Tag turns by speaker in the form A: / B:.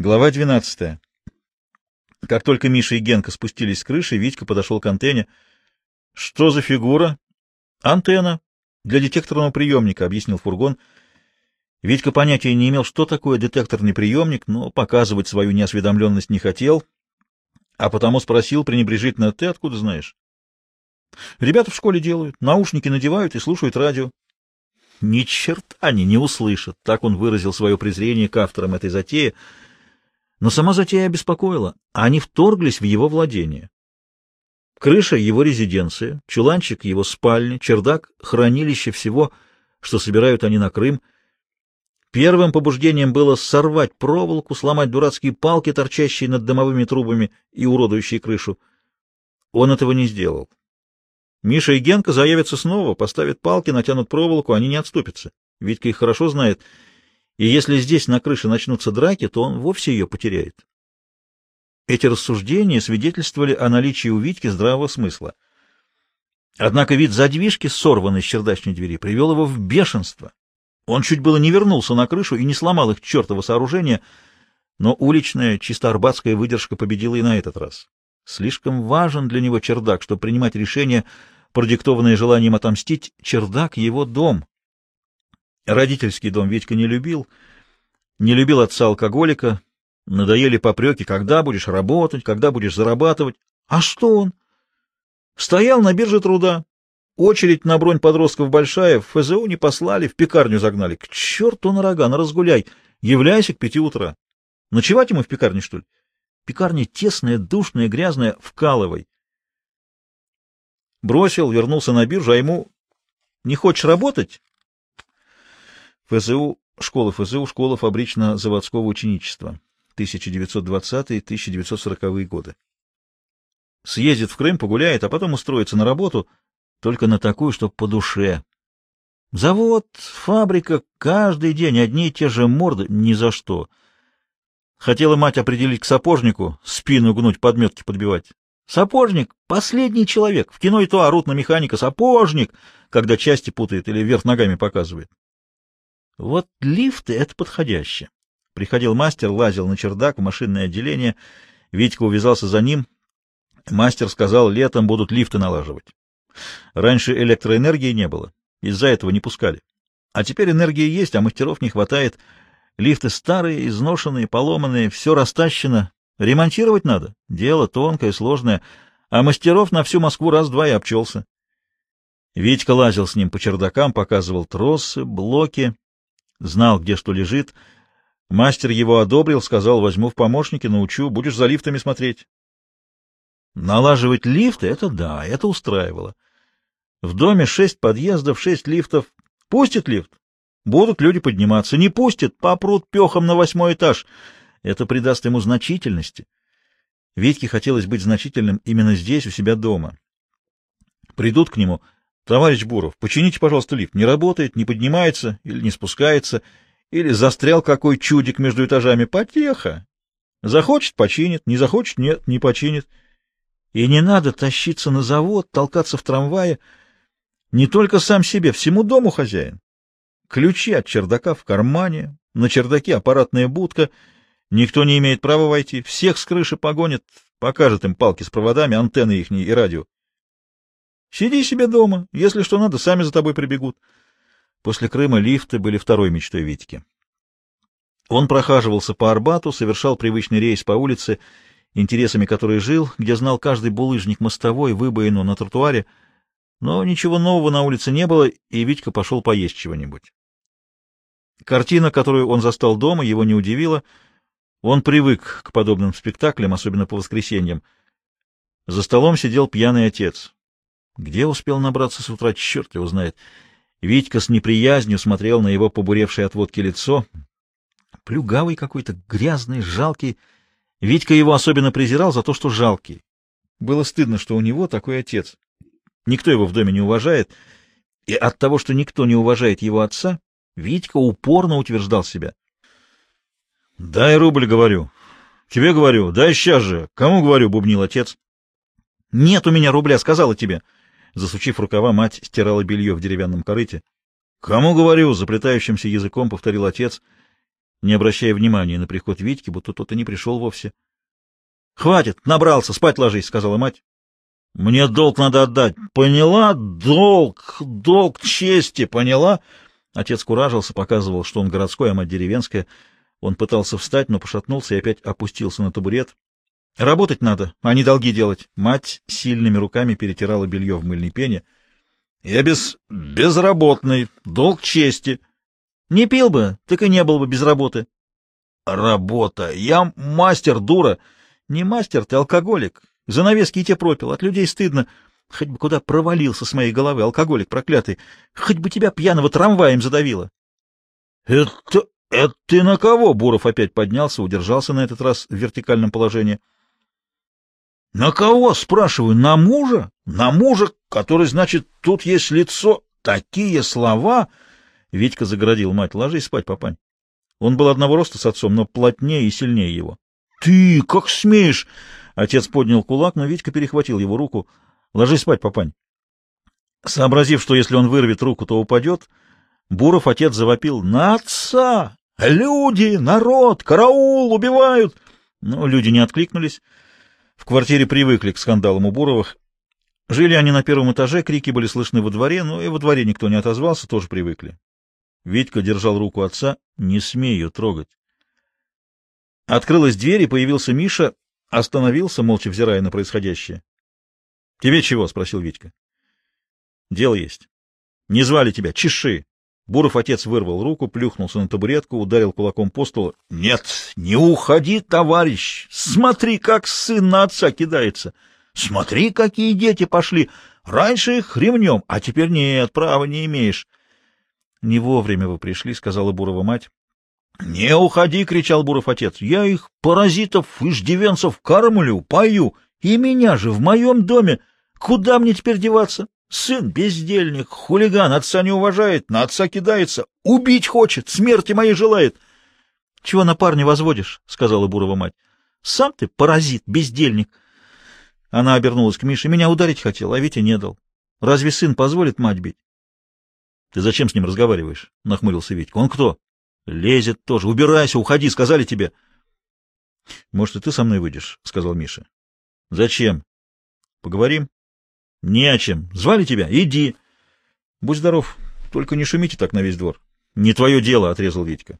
A: Глава 12. Как только Миша и Генка спустились с крыши, Витька подошел к антенне. — Что за фигура? — Антенна. Для детекторного приемника, — объяснил фургон. Витька понятия не имел, что такое детекторный приемник, но показывать свою неосведомленность не хотел, а потому спросил пренебрежительно, — Ты откуда знаешь? — Ребята в школе делают, наушники надевают и слушают радио. — Ни черта они не услышат, — так он выразил свое презрение к авторам этой затеи, — но сама затея обеспокоила. Они вторглись в его владение. Крыша — его резиденция, чуланчик — его спальня, чердак — хранилище всего, что собирают они на Крым. Первым побуждением было сорвать проволоку, сломать дурацкие палки, торчащие над дымовыми трубами и уродующие крышу. Он этого не сделал. Миша и Генка заявятся снова, поставят палки, натянут проволоку, они не отступятся. Витька их хорошо знает — и если здесь на крыше начнутся драки, то он вовсе ее потеряет. Эти рассуждения свидетельствовали о наличии у Витьки здравого смысла. Однако вид задвижки, сорванной с чердачной двери, привел его в бешенство. Он чуть было не вернулся на крышу и не сломал их чертово сооружение, но уличная, чисто арбатская выдержка победила и на этот раз. Слишком важен для него чердак, чтобы принимать решение, продиктованное желанием отомстить. Чердак — его дом. Родительский дом Витька не любил, не любил отца-алкоголика, надоели попреки, когда будешь работать, когда будешь зарабатывать. А что он? Стоял на бирже труда. Очередь на бронь подростков большая, в ФЗУ не послали, в пекарню загнали. К черту на рога, на разгуляй, являйся к пяти утра. Ночевать ему в пекарне, что ли? Пекарня тесная, душная, грязная, вкалывай. Бросил, вернулся на биржу, а ему... Не хочешь работать? ФЗУ, школа ФЗУ, школа фабрично-заводского ученичества, 1920-1940 годы. Съездит в Крым, погуляет, а потом устроится на работу, только на такую, что по душе. Завод, фабрика, каждый день одни и те же морды, ни за что. Хотела мать определить к сапожнику, спину гнуть, подметки подбивать. Сапожник — последний человек. В кино и то орут на механика «сапожник», когда части путает или вверх ногами показывает. Вот лифты — это подходяще. Приходил мастер, лазил на чердак в машинное отделение. Витька увязался за ним. Мастер сказал, летом будут лифты налаживать. Раньше электроэнергии не было, из-за этого не пускали. А теперь энергии есть, а мастеров не хватает. Лифты старые, изношенные, поломанные, все растащено. Ремонтировать надо. Дело тонкое, сложное. А мастеров на всю Москву раз-два и обчелся. Витька лазил с ним по чердакам, показывал тросы, блоки, знал, где что лежит. Мастер его одобрил, сказал, возьму в помощники, научу, будешь за лифтами смотреть. Налаживать лифты — это да, это устраивало. В доме шесть подъездов, шесть лифтов. Пустит лифт? Будут люди подниматься. Не пустит? Попрут пехом на восьмой этаж. Это придаст ему значительности. Витьке хотелось быть значительным именно здесь, у себя дома. Придут к нему — Товарищ Буров, почините, пожалуйста, лифт. Не работает, не поднимается или не спускается, или застрял какой чудик между этажами. Потеха. Захочет — починит, не захочет — нет, не починит. И не надо тащиться на завод, толкаться в трамвае. Не только сам себе, всему дому хозяин. Ключи от чердака в кармане, на чердаке аппаратная будка. Никто не имеет права войти, всех с крыши погонит, покажет им палки с проводами, антенны ихние и радио. Сиди себе дома, если что надо, сами за тобой прибегут. После Крыма лифты были второй мечтой Витьки. Он прохаживался по Арбату, совершал привычный рейс по улице, интересами которой жил, где знал каждый булыжник мостовой, выбоину на тротуаре, но ничего нового на улице не было, и Витька пошел поесть чего-нибудь. Картина, которую он застал дома, его не удивила. Он привык к подобным спектаклям, особенно по воскресеньям. За столом сидел пьяный отец. Где успел набраться с утра, черт его знает. Витька с неприязнью смотрел на его побуревшее от водки лицо. Плюгавый какой-то, грязный, жалкий. Витька его особенно презирал за то, что жалкий. Было стыдно, что у него такой отец. Никто его в доме не уважает, и от того, что никто не уважает его отца, Витька упорно утверждал себя. — Дай рубль, говорю. — Тебе говорю, дай сейчас же. Кому говорю, — бубнил отец. — Нет у меня рубля, сказала тебе. — Засучив рукава, мать стирала белье в деревянном корыте. — Кому говорю? — заплетающимся языком повторил отец. не обращая внимания на приход Витьки, будто тот и не пришел вовсе. — Хватит, набрался, спать ложись, — сказала мать. — Мне долг надо отдать. Поняла? Долг, долг чести, поняла? Отец куражился, показывал, что он городской, а мать деревенская. Он пытался встать, но пошатнулся и опять опустился на табурет. — Работать надо, а не долги делать. Мать сильными руками перетирала белье в мыльной пене. — Я без... безработный, долг чести. — Не пил бы, так и не был бы без работы. — Работа. Я мастер, дура. — Не мастер, ты алкоголик. Занавески и те пропил. От людей стыдно. Хоть бы куда провалился с моей головы, алкоголик проклятый. Хоть бы тебя пьяного трамваем задавило. — Это... это ты на кого? Буров опять поднялся, удержался на этот раз в вертикальном положении. — на кого, спрашиваю? На мужа? На мужа, который, значит, тут есть лицо. Такие слова... Витька загородил мать. Ложись спать, папань. Он был одного роста с отцом, но плотнее и сильнее его. Ты как смеешь? Отец поднял кулак, но Витька перехватил его руку. Ложись спать, папань. Сообразив, что если он вырвет руку, то упадет, Буров отец завопил. На отца! Люди, народ, караул, убивают! Но люди не откликнулись. В квартире привыкли к скандалам у Буровых. Жили они на первом этаже, крики были слышны во дворе, но и во дворе никто не отозвался, тоже привыкли. Витька держал руку отца. «Не смей ее трогать». Открылась дверь, и появился Миша, остановился, молча взирая на происходящее. — Тебе чего? — спросил Витька. — Дело есть. — Не звали тебя. Чеши. Буров отец вырвал руку, плюхнулся на табуретку, ударил кулаком по столу. — Нет, не уходи, товарищ! Смотри, как сын на отца кидается! Смотри, какие дети пошли! Раньше их ремнем, а теперь нет, права не имеешь. — Не вовремя вы пришли, — сказала Бурова мать. — Не уходи, — кричал Буров отец. — Я их, паразитов, иждивенцев, кормлю, пою, и меня же в моем доме. Куда мне теперь деваться? Сын бездельник, хулиган, отца не уважает, на отца кидается, убить хочет, смерти моей желает. — Чего на парня возводишь? — сказала Бурова мать. — Сам ты паразит, бездельник. Она обернулась к Мише. Меня ударить хотел, а Витя не дал. Разве сын позволит мать бить? — Ты зачем с ним разговариваешь? — нахмурился Витька. — Он кто? — Лезет тоже. Убирайся, уходи, сказали тебе. — Может, и ты со мной выйдешь? — сказал Миша. — Зачем? — Поговорим. — Не о чем. Звали тебя? Иди. — Будь здоров, только не шумите так на весь двор. — Не твое дело, — отрезал Витька.